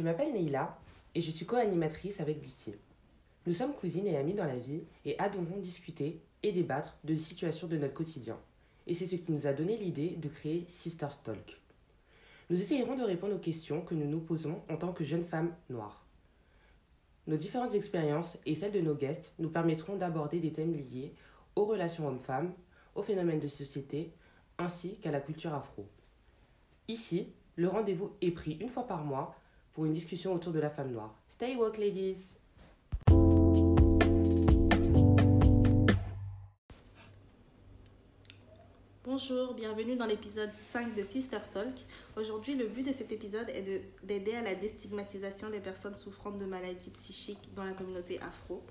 Je m'appelle Neila et je suis co-animatrice avec Bitty. Nous sommes cousines et amies dans la vie et adorons discuter et débattre de situations de notre quotidien. Et c'est ce qui nous a donné l'idée de créer Sisters Talk. Nous essayerons de répondre aux questions que nous nous posons en tant que jeunes femmes noires. Nos différentes expériences et celles de nos guests nous permettront d'aborder des thèmes liés aux relations hommes-femmes, aux phénomènes de société, ainsi qu'à la culture afro. Ici, le rendez-vous est pris une fois par mois pour une discussion autour de la femme noire. Stay woke, ladies! Bonjour, bienvenue dans l'épisode 5 de Sisters Talk. Aujourd'hui, le but de cet épisode est de- d'aider à la déstigmatisation des personnes souffrant de maladies psychiques dans la communauté afro.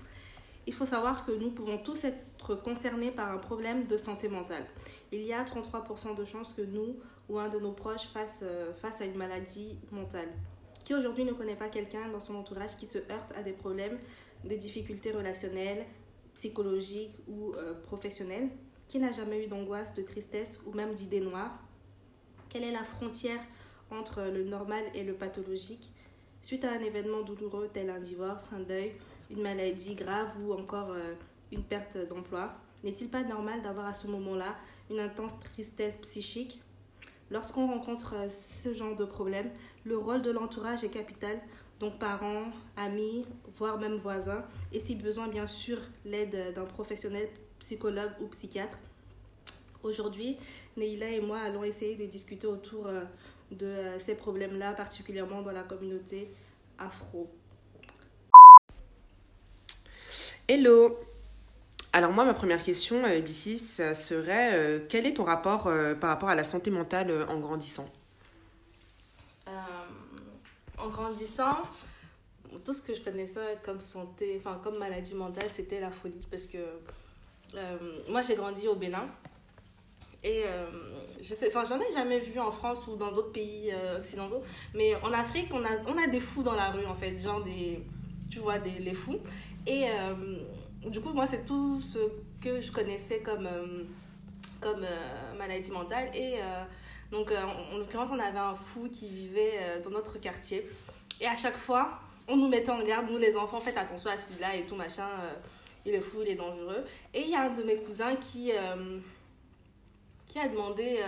Il faut savoir que nous pouvons tous être concernés par un problème de santé mentale. Il y a 33% de chances que nous ou un de nos proches fasse, euh, face à une maladie mentale. Qui aujourd'hui ne connaît pas quelqu'un dans son entourage qui se heurte à des problèmes, des difficultés relationnelles, psychologiques ou euh, professionnelles qui n'a jamais eu d'angoisse, de tristesse ou même d'idées noires? Quelle est la frontière entre le normal et le pathologique? Suite à un événement douloureux tel un divorce, un deuil, une maladie grave ou encore euh, une perte d'emploi, n'est-il pas normal d'avoir à ce moment-là une intense tristesse psychique? Lorsqu'on rencontre euh, ce genre de problème, le rôle de l'entourage est capital, donc parents, amis, voire même voisins, et si besoin, bien sûr, l'aide d'un professionnel psychologue ou psychiatre. Aujourd'hui, Neila et moi allons essayer de discuter autour euh, de euh, ces problèmes-là, particulièrement dans la communauté afro. Hello Alors moi, ma première question, euh, Bissy, ça serait euh, quel est ton rapport euh, par rapport à la santé mentale en grandissant? En grandissant, tout ce que je connaissais comme santé, enfin comme maladie mentale, c'était la folie. Parce que moi, j'ai grandi au Bénin. Et je sais, enfin, j'en ai jamais vu en France ou dans d'autres pays occidentaux. Mais en Afrique, on a, on a des fous dans la rue, en fait. Genre des, tu vois, des, les fous. Et du coup, moi, c'est tout ce que je connaissais comme, euh, comme euh, maladie mentale. Et euh, donc, en, en l'occurrence, on avait un fou qui vivait dans notre quartier. Et à chaque fois, on nous mettait en garde, nous les enfants, faites attention à celui-là et tout, machin. il est fou, il est dangereux. Et il y a un de mes cousins qui, qui a demandé,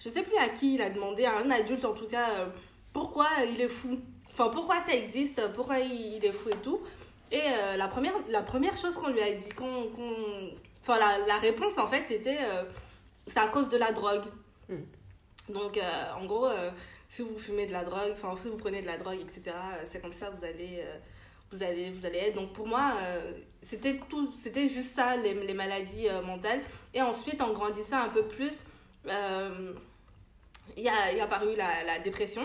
je sais plus à qui il a demandé, à un adulte en tout cas, pourquoi il est fou. Enfin, pourquoi ça existe, pourquoi il est fou et tout. Et euh, la, première, la première chose qu'on lui a dit, qu'on, qu'on- enfin, la, la réponse en fait, c'était euh, c'est à cause de la drogue. Mm. Donc, euh, en gros, si vous fumez de la drogue, enfin, si vous prenez de la drogue, etc., c'est comme ça, vous allez, vous allez, vous allez être. Donc, pour moi, c'était tout, c'était juste ça, les, les maladies mentales. Et ensuite, en grandissant un peu plus, il y a, il y a apparu la, la dépression.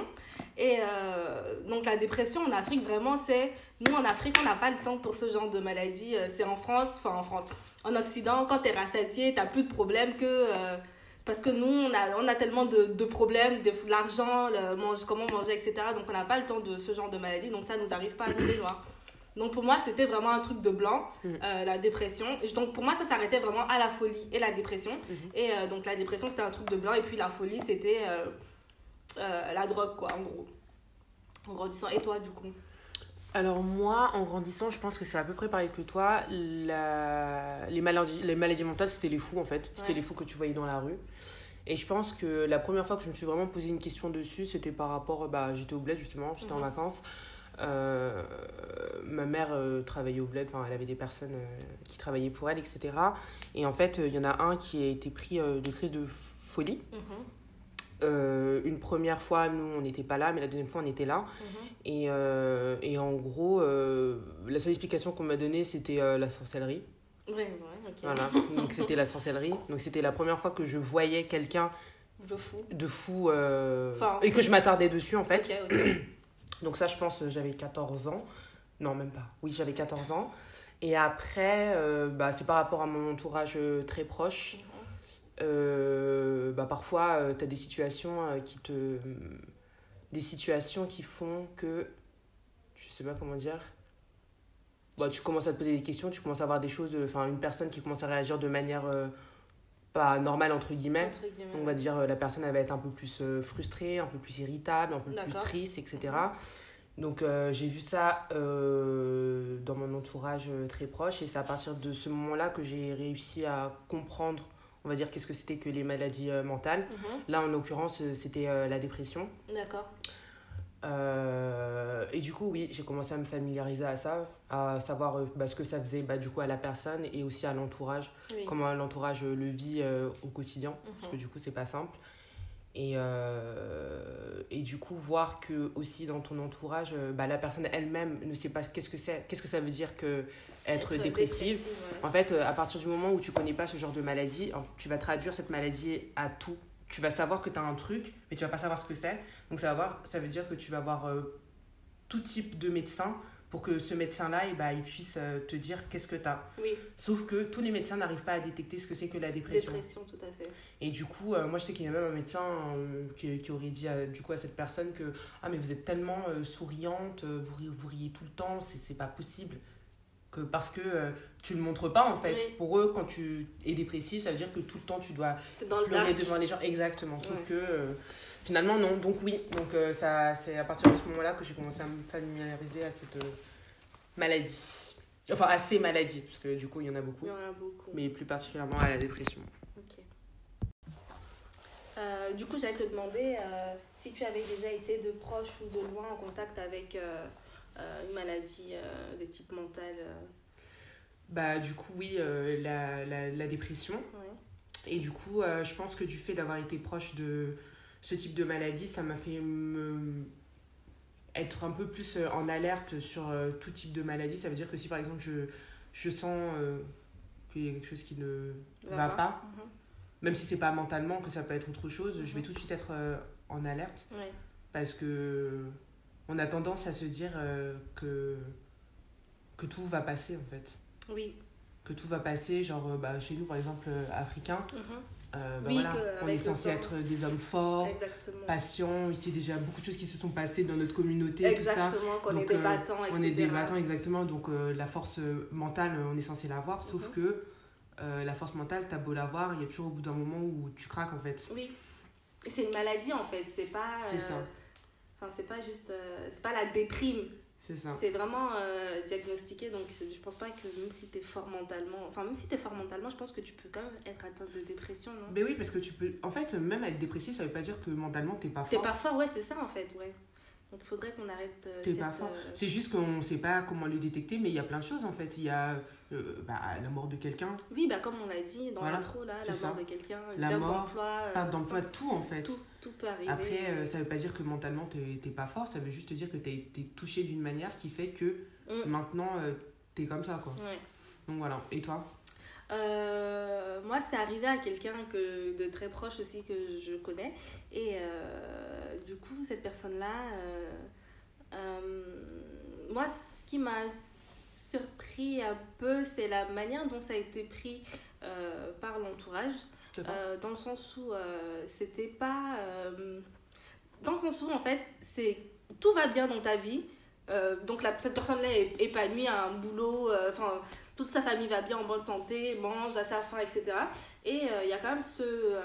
Et euh, donc, la dépression en Afrique, vraiment, c'est. Nous, en Afrique, on n'a pas le temps pour ce genre de maladie. Euh, C'est en France, enfin, en France. En Occident, quand t'es rassasié, t'as plus de problèmes que. euh, parce que nous, on a, on a tellement de, de problèmes, de, de l'argent, mange, comment manger, etc. Donc, on n'a pas le temps de ce genre de maladie. Donc, ça nous arrive pas à nous les noirs. Donc, pour moi, c'était vraiment un truc de blanc, Mm. euh, la dépression. Donc, pour moi, ça s'arrêtait vraiment à la folie et la dépression. Mhm. Et euh, donc, la dépression, c'était un truc de blanc. Et puis, la folie, c'était euh, la drogue, quoi, en gros. En grandissant. Et toi, du coup? Alors moi, en grandissant, je pense que c'est à peu près pareil que toi. La... Les, maladies, les maladies mentales, c'était les fous en fait. C'était Ouais. les fous que tu voyais dans la rue. Et je pense que la première fois que je me suis vraiment posé une question dessus, c'était par rapport, bah, j'étais au bled justement, j'étais en Mhm. vacances. Euh, ma mère euh, travaillait au bled, elle avait des personnes euh, qui travaillaient pour elle, etc. Et en fait, il y en a un qui a été pris de crise de folie. Euh, une première fois, nous, on n'était pas là, mais la deuxième fois, on était là. Et, euh, et en gros, la seule explication qu'on m'a donnée, c'était la sorcellerie. Ouais, ouais, ok. Voilà, donc c'était la sorcellerie. Donc c'était la première fois que je voyais quelqu'un De fou. de fou Enfin, et que je m'attardais dessus en fait. Ok, ok. Donc ça, je pense, euh, j'avais 14 ans. Non, même pas. Oui, j'avais 14 ans. Et après, euh, bah, c'est par rapport à mon entourage euh, très proche. Euh, bah, parfois, tu as des situations euh, qui te... Des situations qui font que... Je sais pas comment dire. Bah, tu commences à te poser des questions, tu commences à avoir des choses... euh, Enfin, une personne qui commence à réagir de manière euh, pas normale, entre guillemets. Entre guillemets. On va dire euh, la personne elle va être un peu plus euh, frustrée, un peu plus irritable, un peu plus triste, etc. Donc euh, j'ai vu ça euh, dans mon entourage très proche et c'est à partir de ce moment-là que j'ai réussi à comprendre, on va dire, qu'est-ce que c'était que les maladies mentales. Mhm. Là, en l'occurrence, c'était la dépression. D'accord. Euh, et du coup, oui, j'ai commencé à me familiariser à ça, à savoir euh, bah, ce que ça faisait bah, du coup à la personne et aussi à l'entourage, Oui. comment l'entourage euh, le vit euh, au quotidien, parce que Mhm. du coup, c'est pas simple. Et, euh, et du coup, voir que aussi dans ton entourage, bah, la personne elle-même ne sait pas qu'est-ce que c'est, qu'est-ce que ça veut dire que être, dépressive. ouais. En fait, à partir du moment où tu connais pas ce genre de maladie, tu vas traduire cette maladie à tout. Tu vas savoir que tu as un truc, mais tu vas pas savoir ce que c'est. Donc ça, va voir, ça veut dire que tu vas voir euh, tout type de médecin pour que ce médecin-là, eh ben, il puisse euh, te dire qu'est-ce que tu as. Oui, Sauf que tous les médecins n'arrivent pas à détecter ce que c'est que la dépression. dépression, tout à fait. Et du coup, euh, moi je sais qu'il y a même un médecin qui, qui aurait dit à, du coup, à cette personne que Ah, mais vous êtes tellement souriante, vous, riez, vous riez tout le temps, c'est pas possible. Que parce que euh, tu le montres pas en fait. Oui. Pour eux, quand tu es dépressif, ça veut dire que tout le temps tu dois dans le pleurer devant les gens. Exactement. Sauf Ouais. que euh, finalement, non. Donc, oui. Donc, euh, ça, c'est à partir de ce moment-là que j'ai commencé à me familiariser à cette maladie. Enfin, à ces maladies, parce que du coup, il y en a beaucoup. Il y en a beaucoup. Mais plus particulièrement à la dépression. Du coup, j'allais te demander si tu avais déjà été de proche ou de loin en contact avec une maladie euh, de type mental. euh, Bah, du coup, oui, euh, la, la, la dépression. ouais. Et du coup, euh, je pense que du fait d'avoir été proche de ce type de maladie, ça m'a fait me être un peu plus euh, en alerte sur euh, tout type de maladie. Ça veut dire que si par exemple je, je sens euh, qu'il y a quelque chose qui ne va pas, Mhm. même si c'est pas mentalement, que ça peut être autre chose, je vais Mhm. tout de suite être euh, en alerte Ouais. parce que on a tendance à se dire euh, que, que tout va passer en fait. Oui. Que tout va passer, genre euh, bah, chez nous par exemple euh, africains, Mhm. euh, bah Oui, voilà, que on est censé temps. être des hommes forts, Exactement. patients, il s'est déjà beaucoup de choses qui se sont passées dans notre communauté, tout ça. Exactement, qu'on est Donc, des battants, etc. On est des battants exactement, donc la force mentale, on est censé l'avoir, sauf Mhm. que euh, la force mentale, t'as beau l'avoir, il y a toujours au bout d'un moment où tu craques en fait. Oui. C'est une maladie en fait, c'est pas. C'est ça. Enfin, c'est pas juste. euh, c'est pas la déprime, C'est ça. c'est vraiment euh, diagnostiqué. Donc, je pense pas que même si t'es fort mentalement. Enfin, même si t'es fort mentalement, je pense que tu peux quand même être atteint de dépression, non? Mais oui, parce que tu peux. En fait, même être dépressif, ça veut pas dire que mentalement t'es pas T'es fort. pas fort, ouais, c'est ça en fait, ouais. Donc, il faudrait qu'on arrête. euh, T'es cette, pas fort. euh, C'est juste qu'on sait pas comment le détecter, mais il y a plein de choses en fait. Il y a euh, bah, la mort de quelqu'un, Oui, bah, comme on l'a dit dans Voilà, l'intro, là, c'est la mort de quelqu'un, La perte mort, d'emploi. euh, perte d'emploi, tout en fait. Tout, tout peut arriver. Après, ça veut pas dire que mentalement t'es t'es pas fort, ça veut juste dire que t'as été touché d'une manière qui fait que Mm. maintenant euh, t'es comme ça quoi. Ouais. Donc voilà. Et toi? Euh, moi, c'est arrivé à quelqu'un que de très proche aussi que je connais. Et euh, du coup, cette personne-là, euh, moi, ce qui m'a surpris un peu, c'est la manière dont ça a été pris par l'entourage. Dans le sens où c'était pas. dans le sens où, en fait, c'est tout va bien dans ta vie. Euh, donc, cette personne-là est épanouie, a un boulot, euh, enfin, toute sa famille va bien, en bonne santé, mange à sa faim, etc. Et euh, il y a quand même ce.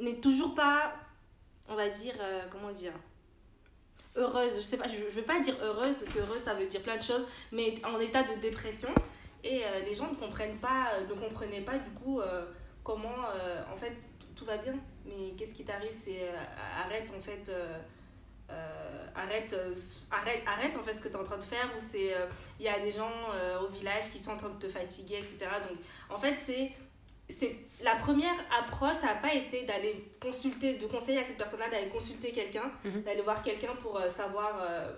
n'est toujours pas, on va dire, comment dire heureuse, je sais pas, je, je veux pas dire heureuse parce que heureuse ça veut dire plein de choses, mais en état de dépression et les gens ne comprennent pas, ne comprenaient pas du coup comment en fait tout, va bien, mais qu'est-ce qui t'arrive? C'est arrête en fait euh, euh, arrête, euh, arrête, arrête en fait ce que tu es en train de faire ou c'est euh, il y a des gens euh, au village qui sont en train de te fatiguer etc donc en fait c'est c'est la première approche ça n'a pas été d'aller consulter de conseiller à cette personne là d'aller consulter quelqu'un Mhm. d'aller voir quelqu'un pour euh, savoir euh,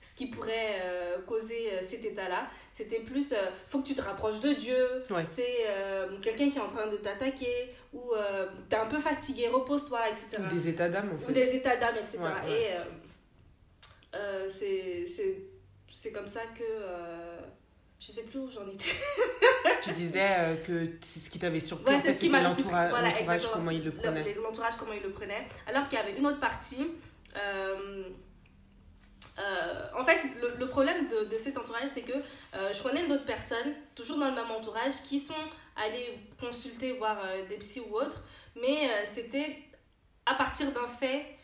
ce qui pourrait euh, causer euh, cet état là c'était plus euh, faut que tu te rapproches de Dieu Ouais. c'est euh, quelqu'un qui est en train de t'attaquer ou t'es un peu fatigué repose-toi etc Ou des états d'âme en ou fait. des états d'âme, etc. Ouais, ouais. Et c'est- comme ça que. je sais plus où j'en étais. Tu disais que c'est ce qui t'avait surpris, Ouais, c'est fait, ce qui c'était m'a surpris. l'entoura- Voilà, l'entourage, comment il le prenait. L'entourage, comment il le prenait. Alors qu'il y avait une autre partie. Euh, en fait, le, le problème de, de cet entourage, c'est que euh, je connais d'autres personnes, toujours dans le même entourage, qui sont allées consulter, voir euh, des psys ou autres, mais c'était à partir d'un fait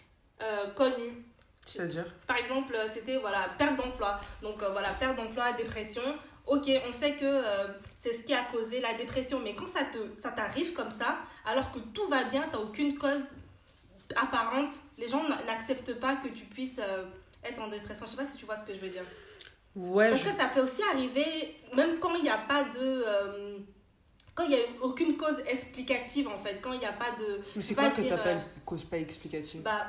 connu. C'est-à-dire? Par exemple, c'était voilà, perte d'emploi. Donc euh, voilà, perte d'emploi, dépression. Ok, on sait que euh, c'est ce qui a causé la dépression, mais quand ça te ça t'arrive comme ça, alors que tout va bien, t'as aucune cause apparente, les gens n'acceptent pas que tu puisses euh, être en dépression. Je sais pas si tu vois ce que je veux dire. Ouais, Parce je- que ça peut aussi arriver, même quand il n'y a pas de. euh, quand il n'y a aucune cause explicative en fait, quand il n'y a pas de. mais c'est quoi que dire, t'appelles euh, cause pas explicative? Bah.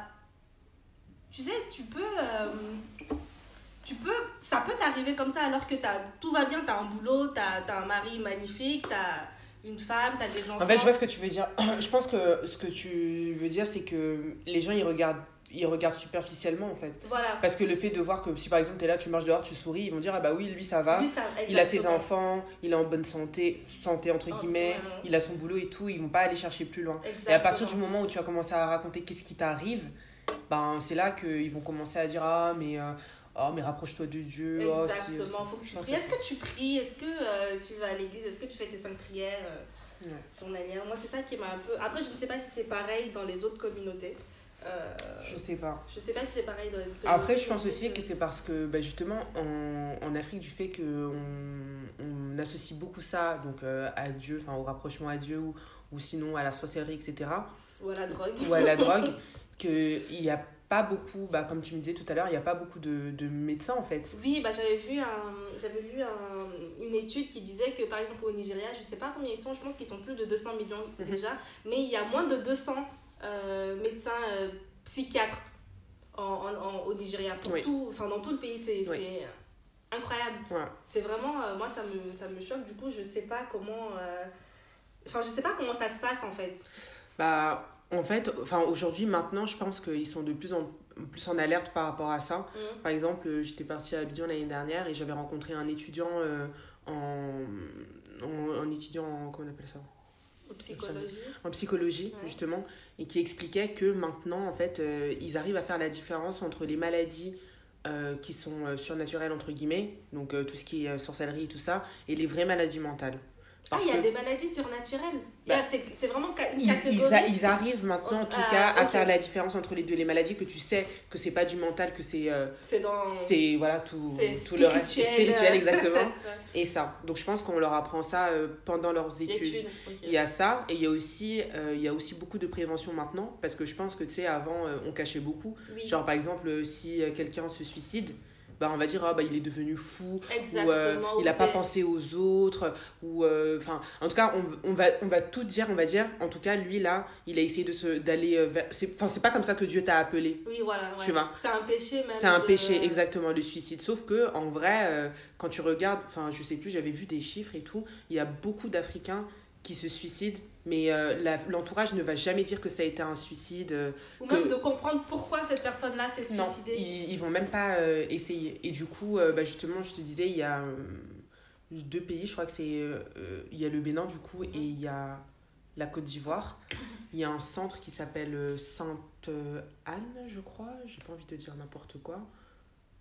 Tu sais, tu peux. euh, tu peux. Ça peut t'arriver comme ça alors que as, tout va bien, t'as un boulot, t'as as un mari magnifique, t'as une femme, t'as des enfants. En fait, je vois ce que tu veux dire. Je pense que ce que tu veux dire, c'est que les gens, ils regardent, ils regardent superficiellement, en fait. Voilà. Parce que le fait de voir que si par exemple, t'es là, tu marches dehors, tu souris, ils vont dire, ah bah oui, lui, ça va. Lui, ça- Il a ses enfants, il est en bonne santé, santé entre guillemets, il a son boulot et tout, ils vont pas aller chercher plus loin. Exactement. Et à partir du moment où tu vas commencer à raconter qu'est-ce qui t'arrive, ben c'est là qu'ils vont commencer à dire ah mais euh, oh mais rapproche-toi de Dieu. oh, si- Exactement, faut que tu pries. Est-ce que tu pries? Est-ce que euh, tu vas à l'église? Est-ce que tu fais tes cinq prières euh, Ouais. journalières Moi, c'est ça qui m'a un peu. Après, je ne sais pas si c'est pareil dans les autres communautés. Euh, Je sais pas. je sais pas si c'est pareil dans les autres Après, je communautés, pense aussi que c'est parce que bah, justement en, en Afrique, du fait qu'on on associe beaucoup ça donc euh, à Dieu, enfin au rapprochement à Dieu ou, ou sinon à la sorcellerie, etc. Ou à la drogue. ou à la drogue, qu'il n'y a pas beaucoup, bah, comme tu me disais tout à l'heure, il n'y a pas beaucoup de, de médecins en fait. Oui, bah, j'avais vu, un, j'avais lu un- une étude qui disait que par exemple au Nigeria, je sais pas combien ils sont, je pense qu'ils sont plus de 200 millions Mhm. déjà, mais il y a moins de 200 euh, médecins euh, psychiatres en, en- en- au Nigeria. Pour Oui. tout, dans tout le pays, c'est, Oui. c'est incroyable. Voilà. C'est vraiment, euh, moi ça me, ça me choque, du coup je sais pas comment... euh, Enfin, je sais pas comment ça se passe en fait. Bah, en fait, enfin, aujourd'hui, maintenant, je pense qu'ils sont de plus en plus en alerte par rapport à ça. Mhm. Par exemple, euh, j'étais partie à Abidjan l'année dernière et j'avais rencontré un étudiant euh, en, en, en étudiant en, comment on appelle ça? Psychologie. en psychologie Ouais. justement et qui expliquait que maintenant en fait euh, ils arrivent à faire la différence entre les maladies euh, qui sont surnaturelles entre guillemets donc tout ce qui est sorcellerie et tout ça et les vraies maladies mentales Ah, il y a des maladies surnaturelles. Bah, c'est, vraiment une ils, ils, a- ils arrivent maintenant en tout Ah, cas à faire la différence entre les deux les maladies que tu sais que c'est pas du mental que c'est euh, C'est dans... c'est voilà tout, tout le reste spirituel. exactement Ouais. et ça donc je pense qu'on leur apprend ça euh, pendant leurs études. Il y a ça, et il y a aussi, euh, il y a aussi beaucoup de prévention maintenant, parce que je pense que, tu sais, avant, on cachait beaucoup. Oui, Genre, par exemple, si quelqu'un se suicide, bah, on va dire, ah, bah, il est devenu fou, ou exactement. euh, il ou n'a pas pensé aux autres, ou, euh, enfin, en tout cas, on, on, va, on va tout dire, on va dire, en tout cas, lui, là, il a essayé d'aller euh, vers, enfin, c'est pas comme ça que Dieu t'a appelé. Oui, voilà. ouais. Tu vois? C'est un péché même. C'est un de- péché, exactement, le suicide. Sauf que, en vrai, euh, quand tu regardes, enfin, je sais plus, j'avais vu des chiffres et tout, il y a beaucoup d'Africains qui se suicident, mais euh, l'entourage ne va jamais dire que ça a été un suicide. euh, Ou que- même de comprendre pourquoi cette personne-là s'est non, suicidée. ils, ils vont même pas euh, essayer. Et du coup, bah, justement, je te disais, il y a deux pays, je crois que c'est. il y a le Bénin, du coup, et il y a la Côte d'Ivoire. Il y a un centre qui s'appelle Sainte-Anne, je crois. J'ai pas envie de dire n'importe quoi.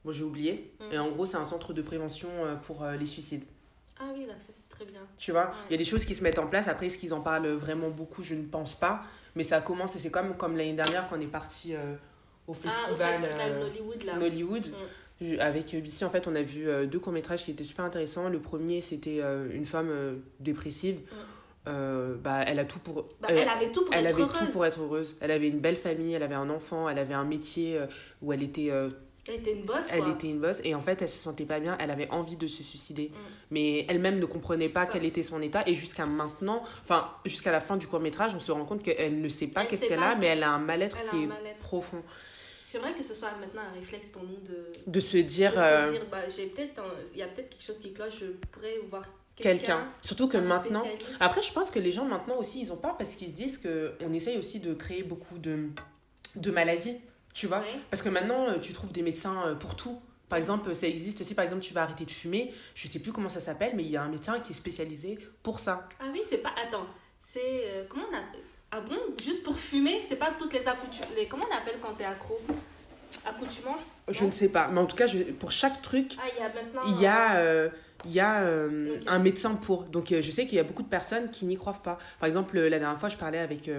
Moi, j'ai oublié. Mm. Et en gros, c'est un centre de prévention pour les suicides. Ah oui, là, ça c'est très bien. Tu vois, Ouais. il y a des choses qui se mettent en place. Après, est-ce qu'ils en parlent vraiment beaucoup? Je ne pense pas. Mais ça commence et c'est comme, comme l'année dernière quand on est parti euh, au Ah, au festival, festival euh, Nollywood là. Nollywood. Mm. Avec Bissy, en fait, on a vu euh, deux courts-métrages qui étaient super intéressants. Le premier, c'était euh, une femme euh, dépressive. Euh, bah, elle a tout pour. Bah, elle- avait tout pour elle être avait heureuse. tout pour être heureuse. Elle avait une belle famille, elle avait un enfant, elle avait un métier euh, où elle était, euh, Elle était une bosse elle était une boss. Et en fait, elle se sentait pas bien. Elle avait envie de se suicider. Mm. Mais elle-même ne comprenait pas quel était son état. Et jusqu'à maintenant, enfin, jusqu'à la fin du court-métrage, on se rend compte qu'elle ne sait pas qu'est-ce qu'elle a, mais elle a un mal-être qui est profond. J'aimerais que ce soit maintenant un réflexe pour nous de, De se de dire. se euh, dire bah, j'ai peut-être un- il y a peut-être quelque chose qui cloche, je pourrais voir quelqu'un. Surtout que maintenant. Après, je pense que les gens maintenant aussi, ils ont peur parce qu'ils se disent qu'on essaye aussi de créer beaucoup de, de maladies, tu vois. Ouais. Parce que maintenant, euh, tu trouves des médecins euh, pour tout. Par exemple, ça existe aussi, par exemple, tu vas arrêter de fumer, je sais plus comment ça s'appelle, mais il y a un médecin qui est spécialisé pour ça. Ah oui, c'est pas. Attends, c'est. euh, comment on appelle Ah bon Juste pour fumer, c'est pas toutes les accoutumances. Les... Comment on appelle quand t'es accro? Accoutumance? Je ne sais pas, mais en tout cas, je, pour chaque truc, Ah, il y a maintenant. il y a, euh, il y a euh, Ok. un médecin pour. Donc, euh, je sais qu'il y a beaucoup de personnes qui n'y croient pas. Par exemple, la dernière fois, je parlais avec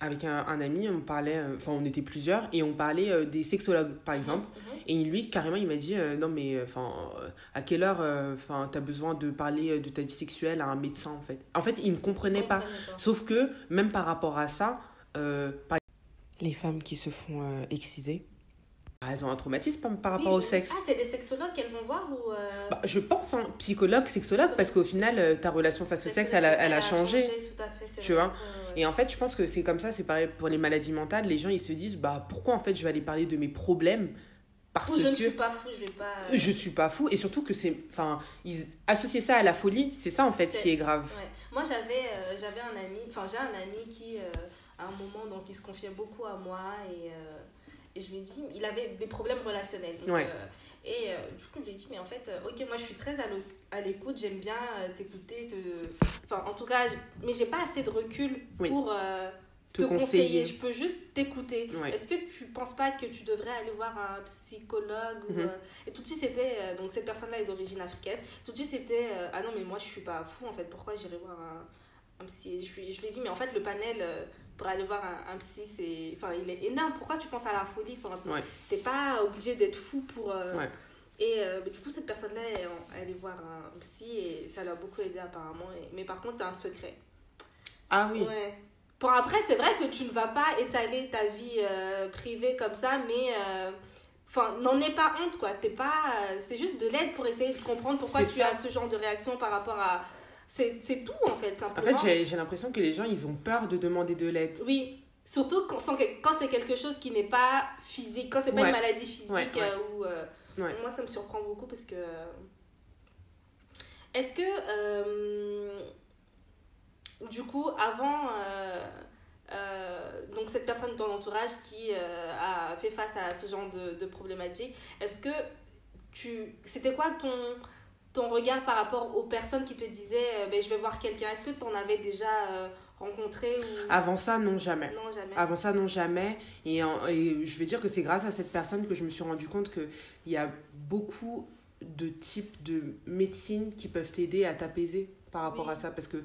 avec un, un ami, on parlait, euh, enfin on était plusieurs, et on parlait euh, des sexologues par exemple. Mhm. Et lui, carrément, il m'a dit euh, Non, mais enfin, à quelle heure enfin t'as besoin de parler de ta vie sexuelle à un médecin en fait? En fait, il ne comprenait pas. Sauf que, même par rapport à ça, euh, par- les femmes qui se font euh, exciser, elles ont un traumatisme par, rapport Oui, au sexe. Ah, c'est des sexologues qu'elles vont voir ou. euh, Bah, je pense, hein, psychologue, sexologue, parce qu'au final, euh, ta relation face au sexe, elle a, elle a changé. tout à fait, tu vrai. vois. Et en fait, je pense que c'est comme ça, c'est pareil pour les maladies mentales. Les gens, ils se disent, bah, pourquoi en fait je vais aller parler de mes problèmes? Parce Ou je ne suis pas fou, je vais pas. euh, je suis pas fou. Et surtout que c'est. Enfin, ils associer ça à la folie, c'est ça en fait qui est grave. Ouais. Moi, j'avais euh, j'avais un ami, enfin, j'ai un ami qui, à un moment, donc, il se confiait beaucoup à moi et, et je lui ai dit, il avait des problèmes relationnels. Donc, Ouais. euh, et euh, du coup, je lui ai dit, mais en fait, euh, ok, moi, je suis très à l'écoute, j'aime bien t'écouter, te... enfin, en tout cas, mais j'ai pas assez de recul Oui. pour Te te, conseiller. conseiller. Je peux juste t'écouter. Ouais. Est-ce que tu penses pas que tu devrais aller voir un psychologue Mhm. Et tout de suite, c'était. donc, cette personne-là est d'origine africaine. Tout de suite, c'était. ah non, mais moi, je suis pas fou, en fait. Pourquoi j'irais voir un, un psy je lui, je lui ai dit, mais en fait, le panel euh, pour aller voir un, un psy, c'est. Enfin, il est énorme. Pourquoi tu penses à la folie enfin, Ouais. T'es pas obligé d'être fou pour. euh, Ouais. Et euh, du coup, cette personne-là, elle, elle est voir un psy et ça l'a beaucoup aidé apparemment. Mais par contre, c'est un secret. Ah oui. Ouais. Bon, après, c'est vrai que tu ne vas pas étaler ta vie euh, privée comme ça, mais. euh, Enfin, n'en aie pas honte, quoi. T'es pas. c'est juste de l'aide pour essayer de comprendre pourquoi tu ça. as ce genre de réaction par rapport à. C'est tout, en fait, En simplement. fait, j'ai l'impression que les gens, ils ont peur de demander de l'aide. Oui. Surtout quand, quand c'est quelque chose qui n'est pas physique, quand c'est pas Ouais. une maladie physique Ouais, ouais. euh, ou. euh. Moi, ça me surprend beaucoup parce que. euh, Est-ce que. euh, du coup, avant. euh, donc, cette personne de ton entourage qui a fait face à ce genre de, de problématique, est-ce que tu. C'était quoi ton. Ton regard par rapport aux personnes qui te disaient euh, ben, je vais voir quelqu'un, est-ce que tu en avais déjà euh, rencontré ou... Avant ça, non, jamais. Non, jamais. Avant ça, non, jamais. Et, en- et je vais dire que c'est grâce à cette personne que je me suis rendu compte qu'il y a beaucoup de types de médecines qui peuvent t'aider à t'apaiser par rapport Oui. à ça. Parce que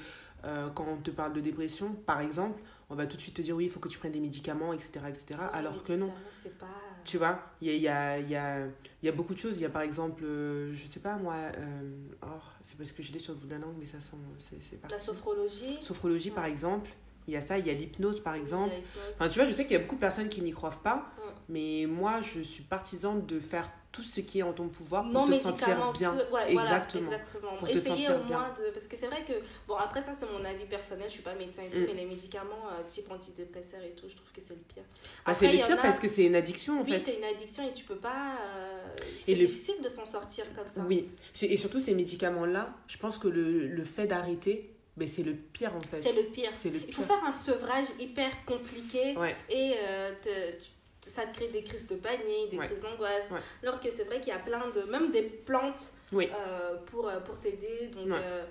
euh, quand on te parle de dépression, par exemple, on va tout de suite te dire oui, il faut que tu prennes des médicaments, etc. etc. Alors que non. évidemment, c'est pas... Tu vois, il y a, y, a, y, a, beaucoup de choses. Il y a par exemple, euh, je sais pas moi, euh, oh, c'est parce que j'ai l'ai sur le bout de la langue, mais ça sent- c'est c'est La sophrologie. Sophrologie par exemple, il y a ça, il y a l'hypnose par exemple. Enfin, tu vois, je sais qu'il y a beaucoup de personnes qui n'y croient pas, Mm. mais moi, je suis partisane de faire tout ce qui est en ton pouvoir pour non te sentir bien. ouais, Exactement. voilà, exactement. Pour te Essayez sentir au moins de parce que c'est vrai que bon après ça c'est mon avis personnel je suis pas médecin et tout Mm. mais les médicaments euh, type antidépresseurs et tout je trouve que c'est le pire Bah, c'est le pire a- parce que c'est une addiction en oui fait. c'est une addiction et tu peux pas euh, c'est le- difficile de s'en sortir comme ça Oui, et surtout ces médicaments-là, je pense que le, le fait d'arrêter, ben, c'est le pire en fait. c'est le pire C'est le il faut faire un sevrage hyper compliqué Ouais. et euh, te- tu- ça te crée des crises de panique, des Ouais. crises d'angoisse. Ouais. Alors que c'est vrai qu'il y a plein de. même des plantes Oui. euh, pour, euh, pour t'aider. Donc, euh,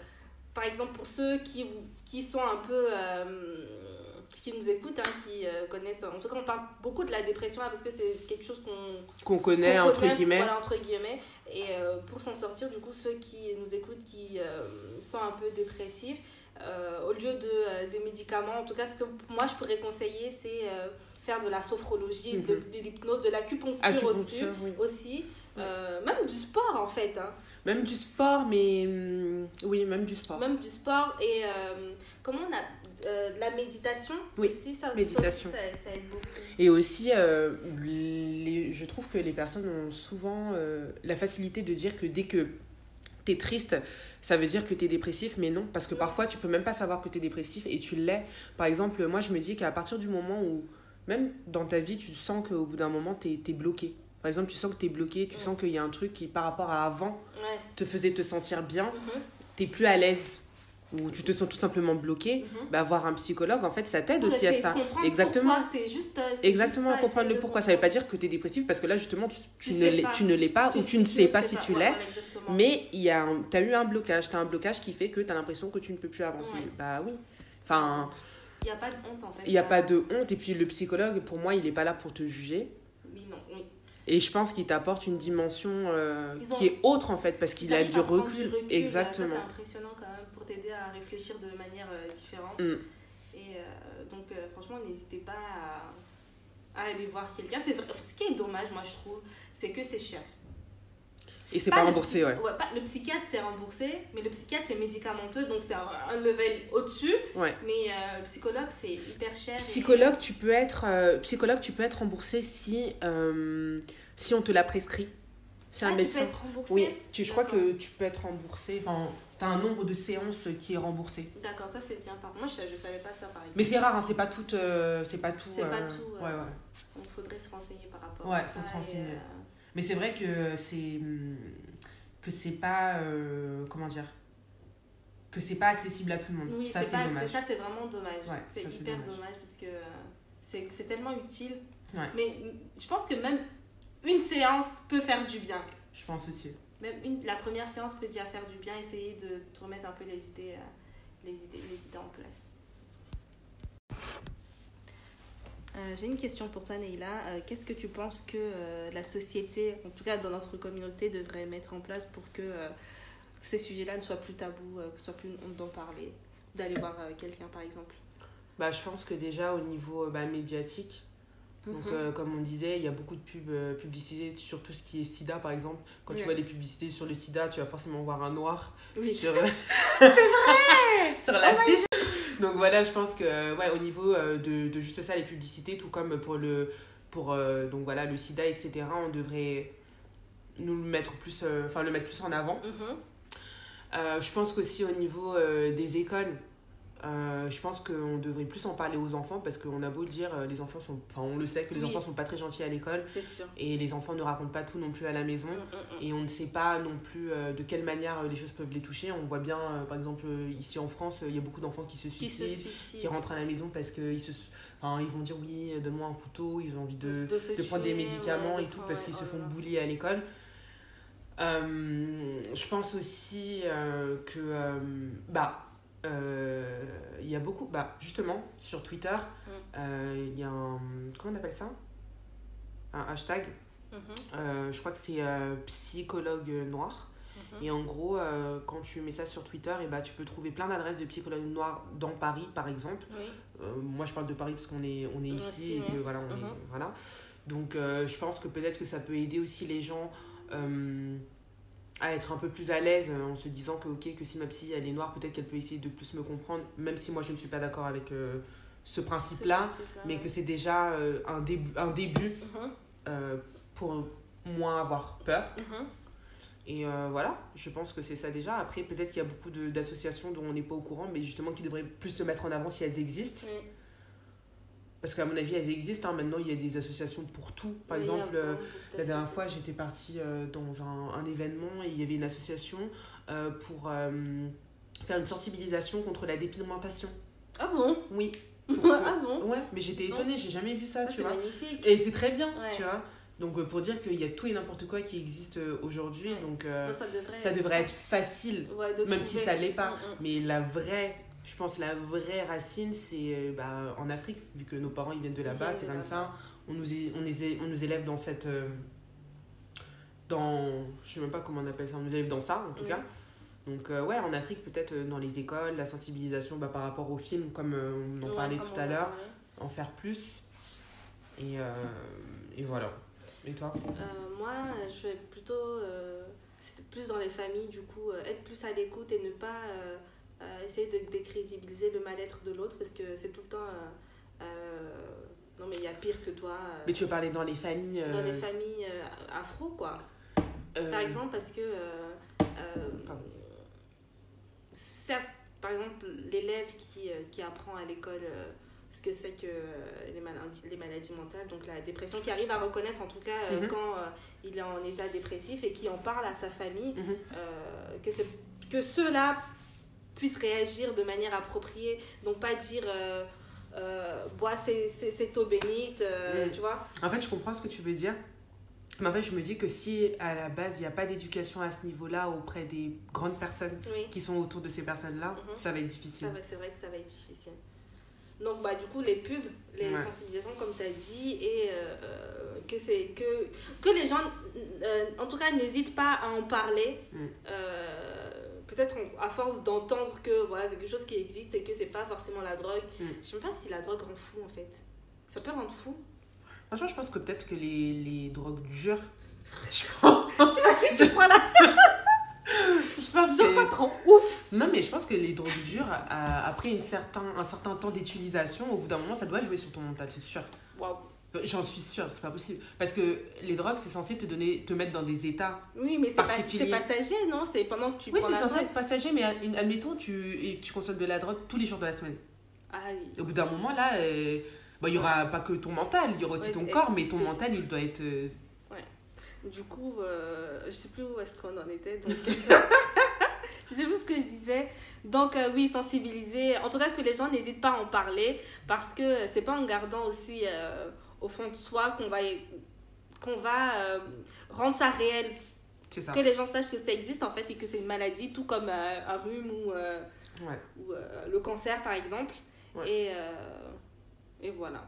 par exemple, pour ceux qui, qui sont un peu. qui nous écoutent, hein, qui connaissent. En tout cas, on parle beaucoup de la dépression là, parce que c'est quelque chose qu'on Qu'on connaît, entre connaît, guillemets. Voilà, entre guillemets. Et pour s'en sortir, du coup, ceux qui nous écoutent, qui sont un peu dépressifs, au lieu de, euh, des médicaments, en tout cas, ce que moi je pourrais conseiller, c'est euh, faire de la sophrologie, de, Mhm. de l'hypnose, de l'acupuncture aussi. Acupuncture, oui. aussi. Euh, même du sport en fait. hein. Même du sport, mais hum, oui, même du sport. Même du sport et euh, comment on a. euh, de la méditation Oui, aussi, ça, ça méditation. ça, ça aide beaucoup. Et aussi, euh, les, je trouve que les personnes ont souvent euh, la facilité de dire que dès que t'es triste, ça veut dire que t'es dépressif, mais non, parce que parfois tu peux même pas savoir que t'es dépressif et tu l'es. Par exemple, moi je me dis qu'à partir du moment où, même dans ta vie, tu sens qu'au bout d'un moment t'es es bloqué. Par exemple, tu sens que t'es bloqué, tu Ouais. sens qu'il y a un truc qui, par rapport à avant, Ouais. te faisait te sentir bien, Mhm, t'es plus à l'aise, ou tu te sens tout simplement bloqué, bah voir un psychologue, en fait, ça t'aide aussi à ça. Exactement. C'est juste. euh, Exactement, juste ça, comprendre le pourquoi. Ça veut pas dire que tu es dépressif parce que là, justement, tu, tu Tu ne l'es- pas. tu ne l'es ou tu ne sais pas si tu voilà, exactement. Mais il y a tu as eu un blocage. Tu as un blocage qui fait que tu as l'impression que tu ne peux plus avancer. Ouais. Bah oui. Enfin, Il n'y a pas de honte en fait. il n'y a pas de honte. Et puis le psychologue, pour moi, il n'est pas là pour te juger. Oui, non, oui. Et je pense qu'il t'apporte une dimension euh, ont- qui est autre en fait parce qu'il a du recul. là, ça, Exactement. c'est impressionnant quand même pour t'aider à réfléchir de manière euh, différente. Mm. Et euh, donc, franchement, n'hésitez pas à, à aller voir quelqu'un. C'est vrai- Ce qui est dommage, moi, je trouve, c'est que c'est cher. Et c'est pas, remboursé, ouais. pas- le psychiatre, c'est remboursé, mais le psychiatre, c'est médicamenteux, donc c'est un, un level au-dessus. Ouais. Mais euh, le psychologue, c'est hyper cher. et- Psychologue, tu peux être, euh, psychologue, tu peux être remboursé si, euh, si on te l'a prescrit. C'est Ah, un tu peux médecin. être remboursé Oui, tu, je crois que tu peux être remboursé. Enfin, t'as un nombre de séances qui est remboursé. D'accord, ça c'est bien. Par moi, je, je savais pas ça, par exemple. Mais c'est rare, hein, c'est pas tout. euh, c'est pas tout. C'est pas euh, tout, euh, Ouais, ouais. Donc, faudrait se renseigner par rapport Ouais, à ça. se et, renseigner. euh, Mais c'est vrai que c'est hum, que c'est pas euh, comment dire que c'est pas accessible à tout le monde. Oui, ça c'est dommage. ça c'est vraiment dommage. Ouais, c'est hyper dommage. dommage, parce que c'est tellement utile. Ouais. Mais mm, je pense que même une séance peut faire du bien. Je pense aussi. Même une, la première séance peut déjà faire du bien, essayer de te remettre un peu les idées, euh, les idées, les idées en place. Euh, J'ai une question pour toi, Neila. Euh, Qu'est-ce que tu penses que euh, la société, en tout cas dans notre communauté, devrait mettre en place pour que ces sujets-là ne soient plus tabous, que ce soit plus honte d'en parler D'aller voir quelqu'un, par exemple? Bah, je pense que déjà au niveau bah, médiatique, donc Mhm. comme on disait, il y a beaucoup de pubs, publicités sur tout ce qui est sida par exemple. Quand tu vois des publicités sur le sida, tu vas forcément voir un noir Oui. sur, sur la fiche. Donc voilà, je pense que ouais, au niveau euh, de, de juste ça, les publicités, tout comme pour le, pour, euh, donc voilà, le sida, etc., on devrait nous le mettre plus, euh, enfin le mettre plus en avant. Mhm. Euh, je pense qu'aussi au niveau des écoles, euh, je pense qu'on devrait plus en parler aux enfants parce qu'on a beau dire, euh, les enfants sont, enfin on le sait que les Oui. enfants sont pas très gentils à l'école C'est sûr. et les enfants ne racontent pas tout non plus à la maison. Mm, mm, mm. Et on ne sait pas non plus euh, de quelle manière les choses peuvent les toucher. On voit bien, par exemple, ici en France, il y a beaucoup d'enfants qui se Qui se suicident, suicide. qui rentrent à la maison parce qu'ils se... enfin, ils vont dire oui, donne-moi un couteau, ils ont envie de, De prendre des médicaments ouais, et tout prendre- parce ouais, qu'ils se oh font là. bully à l'école. Euh, je pense aussi euh, que euh, euh, il y a beaucoup bah justement sur Twitter Mm. euh, il y a un comment on appelle ça? Un hashtag Mhm, euh, je crois que c'est psychologue noir mhm. et en gros quand tu mets ça sur Twitter et bah tu peux trouver plein d'adresses de psychologues noirs dans Paris par exemple Oui. moi, je parle de Paris parce qu'on est, on est ici et que voilà, on est, Mhm. voilà. Donc, je pense que peut-être que ça peut aider aussi les gens à être un peu plus à l'aise euh, en se disant que, ok, que si ma psy elle est noire, peut-être qu'elle peut essayer de plus me comprendre, même si moi je ne suis pas d'accord avec euh, ce principe-là, mais que c'est déjà euh, un, début, un début Mhm, euh, pour moins avoir peur. mhm. Et euh, voilà, je pense que c'est ça déjà. Après, peut-être qu'il y a beaucoup d'associations dont on n'est pas au courant, mais justement qui devraient plus se mettre en avant si elles existent. Oui. Parce qu'à mon avis, elles existent. hein. Maintenant, il y a des associations pour tout. Par Oui, exemple, euh, la dernière fois, j'étais partie euh, dans un, un événement et il y avait une association euh, pour faire une sensibilisation contre la dépigmentation. Ah bon? Oui. Ah bon? Ouais, mais j'étais étonnée, j'ai jamais vu ça, Ah, tu C'est vois. magnifique. Et c'est très bien, Ouais. tu vois. Donc, pour dire qu'il y a tout et n'importe quoi qui existe aujourd'hui, Ouais. donc euh, Non, ça devrait, ça devrait être facile, Ouais, de même trouver. si ça l'est pas. Mm, mm. Mais la vraie, je pense, la vraie racine, c'est euh, bah, en Afrique, vu que nos parents ils viennent de là-bas, c'est comme ça. On nous, é- on, les é- on nous élève dans cette. euh, dans. Je sais même pas comment on appelle ça, on nous élève dans ça en tout Oui. cas. Donc, euh, ouais, en Afrique, peut-être euh, dans les écoles, la sensibilisation bah, par rapport aux films, comme euh, on en Ouais, parlait tout à l'heure, en faire plus. Et, et voilà. Et toi? Moi, je vais plutôt. C'était plus dans les familles, du coup, être plus à l'écoute et ne pas essayer de décrédibiliser le mal-être de l'autre parce que c'est tout le temps. euh, euh, non, mais il y a pire que toi. euh, Mais tu veux parler dans les familles. dans les euh, familles euh, afro, quoi. euh, Par exemple, parce que. euh, euh, certes, par exemple, l'élève qui, euh, qui apprend à l'école euh, ce que c'est que euh, les, maladies, les maladies mentales, donc la dépression, qui arrive à reconnaître en tout cas euh, Mhm. quand euh, il est en état dépressif et qui en parle à sa famille, mhm. euh, que, que ceux-là puissent réagir de manière appropriée, donc pas dire. Euh, euh, bois cette eau bénite, euh, Mm. tu vois. En fait, je comprends ce que tu veux dire. Mais en fait, je me dis que si à la base, il n'y a pas d'éducation à ce niveau-là auprès des grandes personnes Oui. qui sont autour de ces personnes-là, Mhm. ça va être difficile. C'est vrai que ça va être difficile. Donc, bah, du coup, les pubs, les Ouais. sensibilisations, comme tu as dit, et euh, euh, que, c'est, que, que les gens, euh, en tout cas, n'hésitent pas à en parler. Mm. Euh, peut-être à force d'entendre que voilà, c'est quelque chose qui existe et que c'est pas forcément la drogue. Mm. Je sais même pas si la drogue rend fou en fait. Ça peut rendre fou. Franchement, je pense que peut-être que les, les drogues dures. Je pense, T'imagines, je prends la. je pense que- ça te rend ouf. Non, mais je pense que les drogues dures, à- après une certain, un certain temps d'utilisation, au bout d'un moment, ça doit jouer sur ton mental, c'est sûr. Waouh. J'en suis sûre, c'est pas possible. Parce que les drogues, c'est censé te donner, te mettre dans des états. Oui, mais c'est pas- passager, non? C'est pendant que tu Oui, c'est la censé être passager, mais ad- admettons, tu, tu consommes de la drogue tous les jours de la semaine. Au bout d'un moment, là, euh, bah, il y aura pas que ton mental, il y aura aussi Ouais, ton et- corps, mais ton mental, il doit être. euh, Du coup, euh, je sais plus où est-ce qu'on en était. Donc... je sais plus ce que je disais. Donc, euh, oui, sensibiliser. En tout cas, que les gens n'hésitent pas à en parler parce que c'est pas en gardant aussi euh, au fond de soi qu'on va, qu'on va euh, rendre ça réel. Ça. Que les gens sachent que ça existe en fait et que c'est une maladie, tout comme euh, un rhume ou, euh, Ouais. ou le cancer par exemple. Ouais. Et, et voilà.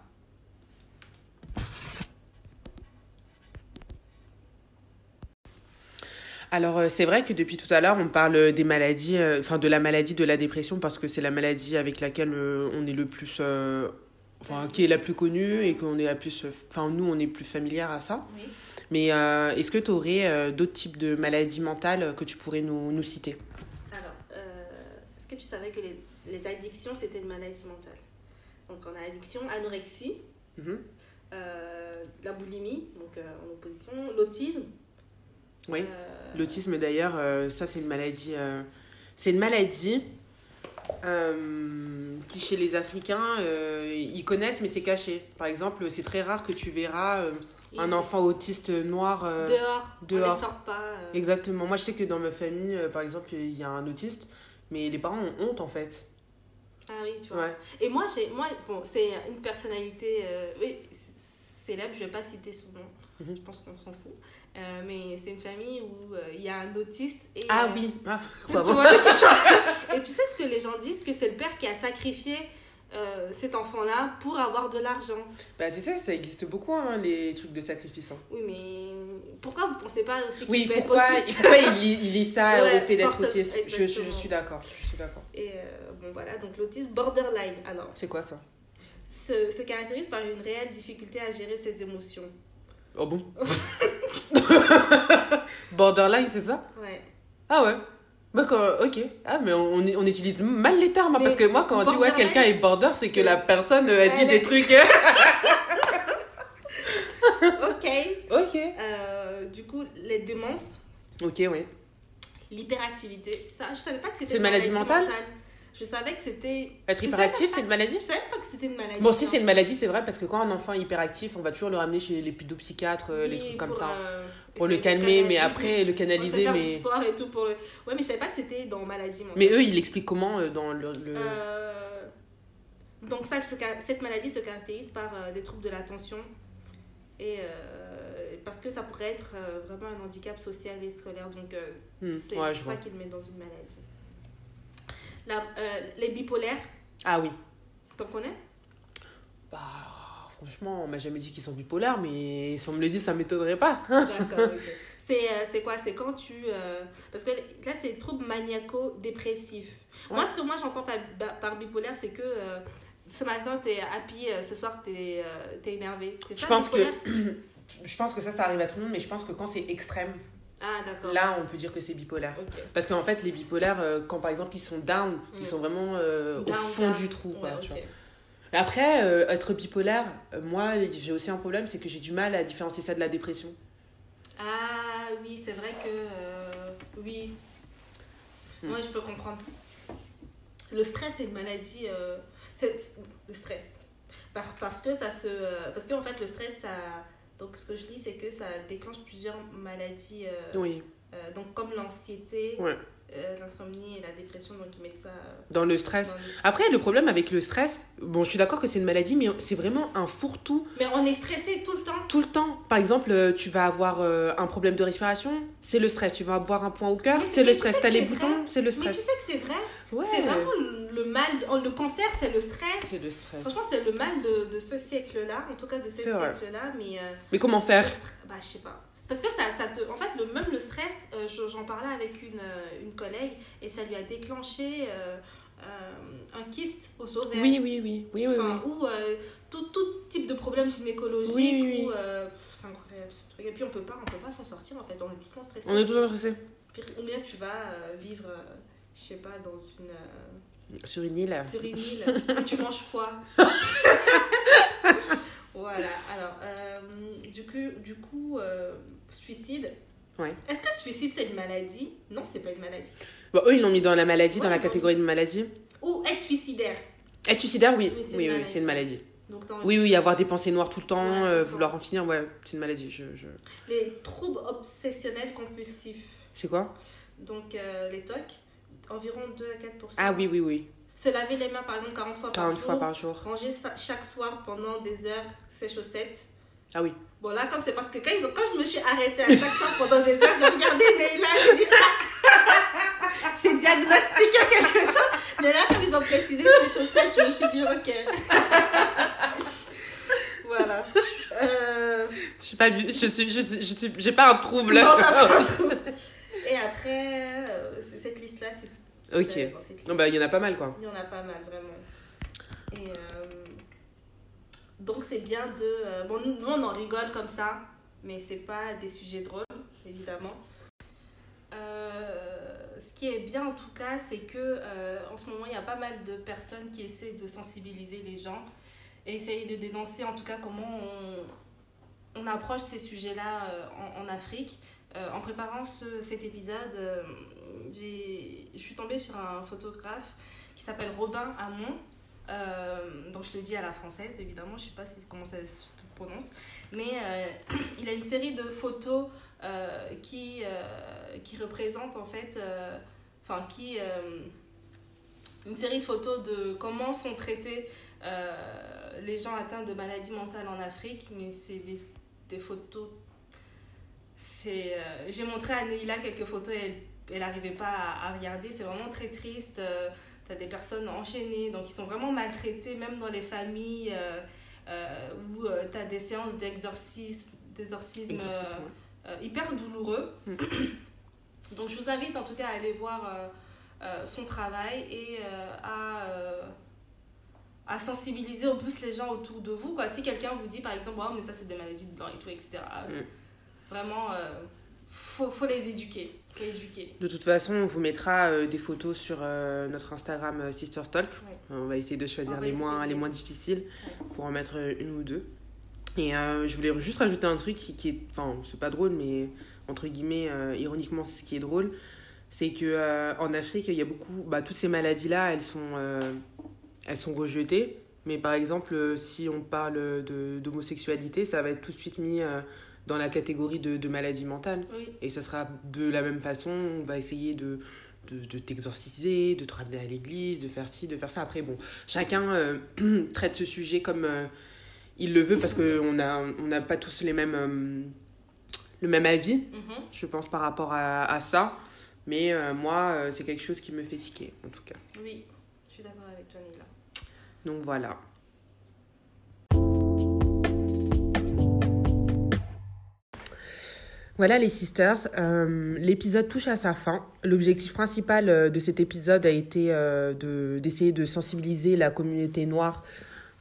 Alors c'est vrai que depuis tout à l'heure on parle des maladies, euh, enfin de la maladie de la dépression parce que c'est la maladie avec laquelle euh, on est le plus, euh, enfin qui est la plus connue et qu'on est la plus, euh, enfin nous on est plus familière à ça. Oui. Mais euh, est-ce que tu aurais d'autres types de maladies mentales que tu pourrais nous, nous citer? Alors, euh, est-ce que tu savais que les, les addictions, c'était une maladie mentale? Donc, on a addiction, anorexie, Mhm. euh, la boulimie, donc euh, en opposition, l'autisme. Oui. euh, L'autisme d'ailleurs, euh, ça c'est une maladie, euh, c'est une maladie euh, qui chez les Africains euh, ils connaissent mais c'est caché. Par exemple, c'est très rare que tu verras euh, un enfant autiste noir. euh, Dehors, on dehors. les sort pas. Exactement. Moi, je sais que dans ma famille, par exemple, il y a un autiste, mais les parents ont honte en fait. Ah oui, tu vois. Ouais. Et moi, j'ai, moi bon, c'est une personnalité oui, célèbre, je vais pas citer son nom, Mhm. je pense qu'on s'en fout. Euh, mais c'est une famille où euh, il y a un autiste et. Ah euh, oui. Ah, Tu vois. Et tu sais ce que les gens disent Que c'est le père qui a sacrifié euh, cet enfant-là pour avoir de l'argent. Bah, tu sais, ça existe beaucoup, hein, les trucs de sacrifice. hein. Oui, mais pourquoi vous pensez pas aussi qu'il Oui, peut être pourquoi, autiste? pourquoi il, lit, il lit ça Ouais, au fait d'être autiste? Je, je- je suis d'accord. Je suis d'accord. Et euh, bon, voilà, donc l'autisme borderline. Alors, C'est quoi ça? Se, se caractérise par une réelle difficulté à gérer ses émotions. Oh bon? Borderline, c'est ça? Ouais. Ah ouais? D'accord, ok. Ah, mais on, on, utilise mal les termes, hein, Mais parce que moi, quand on dit ouais, quelqu'un est border, c'est que la personne euh, a dit Elle des trucs. Ok. ok. Euh, du coup, les démences, Ok, oui. l'hyperactivité, ça, je savais pas que c'était C'est une maladie mentale Je savais que c'était. Être hyperactif, c'est une maladie Je savais pas que c'était une maladie. Bon, si c'est une maladie, c'est vrai, parce que quand un enfant est hyperactif, on va toujours le ramener chez les pédopsychiatres, euh, les Oui, trucs comme pour, ça. euh, Pour le calmer, mais après le canaliser, faire du mais. sport et tout pour le... Ouais, mais je savais pas que c'était dans maladie. Mais eux, ils l'expliquent comment euh, dans le. le- Euh, Donc ça, cette maladie se caractérise par des troubles de l'attention et parce que ça pourrait être vraiment un handicap social et scolaire. Donc euh, Hmm, c'est ouais, ça qu'il le met dans une maladie. La- euh, les bipolaires, Ah oui. t'en connais? Bah, franchement, on m'a jamais dit qu'ils sont bipolaires, mais si on me le dit, ça m'étonnerait pas. D'accord, ok. C'est euh, c'est quoi? C'est quand tu... euh, Parce que là, c'est troubles maniaco-dépressifs. Moi, ce que moi j'entends par, par bipolaire, c'est que euh, ce matin, t'es happy, ce soir, t'es t'es énervé. C'est ça, Je pense que- Je pense que ça, ça arrive à tout le monde, mais je pense que quand c'est extrême, Ah, d'accord. là, on peut dire que c'est bipolaire. Parce qu'en fait, les bipolaires, euh, quand par exemple ils sont down, Mm. ils sont vraiment euh, au fond down. du trou. Quoi, Ouais, tu ok. vois. Après, euh, être bipolaire, moi, j'ai aussi un problème, c'est que j'ai du mal à différencier ça de la dépression. Ah oui, c'est vrai que... euh, oui. Hmm. Moi, je peux comprendre. Le stress, c'est une maladie... le stress. Par- parce que ça se... parce qu'en fait, le stress, ça... Donc, ce que je dis, c'est que ça déclenche plusieurs maladies. euh, Oui, euh, donc, comme l'anxiété, Ouais. euh, l'insomnie et la dépression. Donc, ils mettent ça dans le stress. dans le- Après, le problème avec le stress, bon, je suis d'accord que c'est une maladie, mais c'est vraiment un fourre-tout Mais on est stressé tout le temps. tout le temps. Par exemple, tu vas avoir un problème de respiration, c'est le stress. Tu vas avoir un point au cœur, c'est- le stress. T'as les boutons, c'est le Mais tu stress. sais que c'est vrai. Ouais, C'est vraiment le mal. oh, Le cancer, c'est le stress. c'est le stress. Franchement, c'est le mal de, de ce siècle-là, en tout cas de ce siècle-là, mais... euh, Mais comment faire bah, je sais pas. Parce que ça, ça te. En fait, le, même le stress, euh, je- j'en parlais avec une, euh, une collègue et ça lui a déclenché euh, euh, un kyste au ovaire. Oui, oui, oui. Oui, oui, Enfin, oui. Ou tout, tout type de problème gynécologique. Oui, c'est incroyable ce truc. Et puis on peut pas, on peut pas s'en sortir en fait, on est tout le temps stressé. On est tous intéressés. Pire- Ou bien tu vas vivre, je sais pas, dans une. euh, Sur une île. sur une île, et tu manges quoi Voilà, alors, euh, du coup, du coup euh, suicide. Ouais. Est-ce que suicide c'est une maladie? Non, c'est pas une maladie. Bon, eux, ils l'ont mis dans la maladie, dans la catégorie de maladie. Ou être suicidaire. Être suicidaire, oui. Oui, c'est Oui, une oui, une maladie. Donc, Oui, oui, avoir des pensées noires tout le temps, Ouais, euh, vouloir en finir, ouais, c'est une maladie. Je, je... Les troubles obsessionnels compulsifs. C'est quoi? Donc, euh, les TOC, environ 2 à 4% Ah oui, oui, oui. Se laver les mains, par exemple, 40 fois 40 par fois jour. par jour. Ranger chaque soir pendant des heures ses chaussettes. Ah oui. Bon, là, comme c'est parce que quand, ils ont, quand je me suis arrêtée à chaque soir pendant des heures, j'ai regardé Neila, j'ai dit ah J'ai diagnostiqué quelque chose. Mais là, comme ils ont précisé ses chaussettes, je me suis dit ok. voilà. Euh, Je pas, suis, je suis, je suis, j'ai pas un trouble. non, pas trop. Et après, c'est. Ok. non, bah, il y en a pas mal, quoi. Il y en a pas mal, vraiment. Et euh, donc, c'est bien de. euh, bon, nous, on en rigole comme ça, mais c'est pas des sujets drôles, évidemment. Euh, ce qui est bien en tout cas, c'est que euh, en ce moment, il y a pas mal de personnes qui essaient de sensibiliser les gens et essayer de dénoncer en tout cas comment on, on approche ces sujets-là euh, en, en Afrique. En préparant ce- cet épisode, je suis tombée sur un photographe qui s'appelle Robin Hamon. Euh, donc je le dis à la française, évidemment, je sais pas si, comment ça se prononce. Mais euh, il a une série de photos euh, qui, euh, qui représentent en fait, enfin qui... une série de photos de comment sont traités les gens atteints de maladies mentales en Afrique, mais c'est des, photos. C'est, j'ai montré à Neila quelques photos, et elle elle n'arrivait pas à, à regarder. C'est vraiment très triste. Euh, T'as des personnes enchaînées, donc ils sont vraiment maltraités, même dans les familles euh, euh, où euh, t'as des séances d'exorcisme, d'exorcisme Exorcisme, hyper douloureux. Mm. Donc je vous invite en tout cas à aller voir son travail et à, à sensibiliser au plus les gens autour de vous. Quoi. Si quelqu'un vous dit par exemple, oh, mais ça c'est des maladies de blanc et tout, etc. euh, Vraiment, euh, faut, faut les éduquer. Faut éduquer. De toute façon, on vous mettra euh, des photos sur euh, notre Instagram euh, Sister. Ouais. On va essayer de choisir les moins, essayer. les moins difficiles Ouais. pour en mettre euh, une ou deux. Et je voulais juste rajouter un truc qui, qui est. Enfin, c'est pas drôle, mais entre guillemets, ironiquement, c'est ce qui est drôle. C'est que euh, en Afrique, il y a beaucoup. Bah, toutes ces maladies-là, elles sont, elles sont rejetées. Mais par exemple, si on parle d'homosexualité, ça va être tout de suite mis dans la catégorie de, de maladie mentale. Oui, Et ça sera de la même façon, on va essayer de, de, de t'exorciser, de te ramener à l'église, de faire ci, de faire ça. Après, bon, chacun euh, traite ce sujet comme euh, il le veut parce qu'on n'a on n'a pas tous les mêmes, euh, le même avis, Mhm. je pense, par rapport à, à ça. Mais moi, c'est quelque chose qui me fait tiquer, en tout cas. oui, je suis d'accord avec toi, Neila. Donc voilà. Voilà les sisters, Euh, l'épisode touche à sa fin. L'objectif principal euh, de cet épisode a été euh, de- d'essayer de, sensibiliser la communauté noire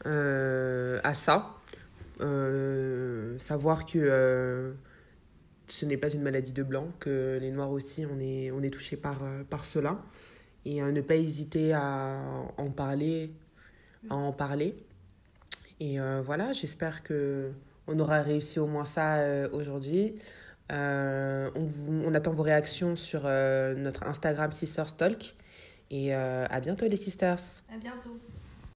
à ça. Savoir que ce n'est pas une maladie de blanc, que les noirs aussi, on est, touchés par, cela. Et ne pas hésiter à en parler, à en parler. Et voilà, j'espère que on aura réussi au moins ça aujourd'hui. Euh, on, attend vos réactions sur euh, notre Instagram Sisters Talk. Et euh, à bientôt les sisters. À bientôt.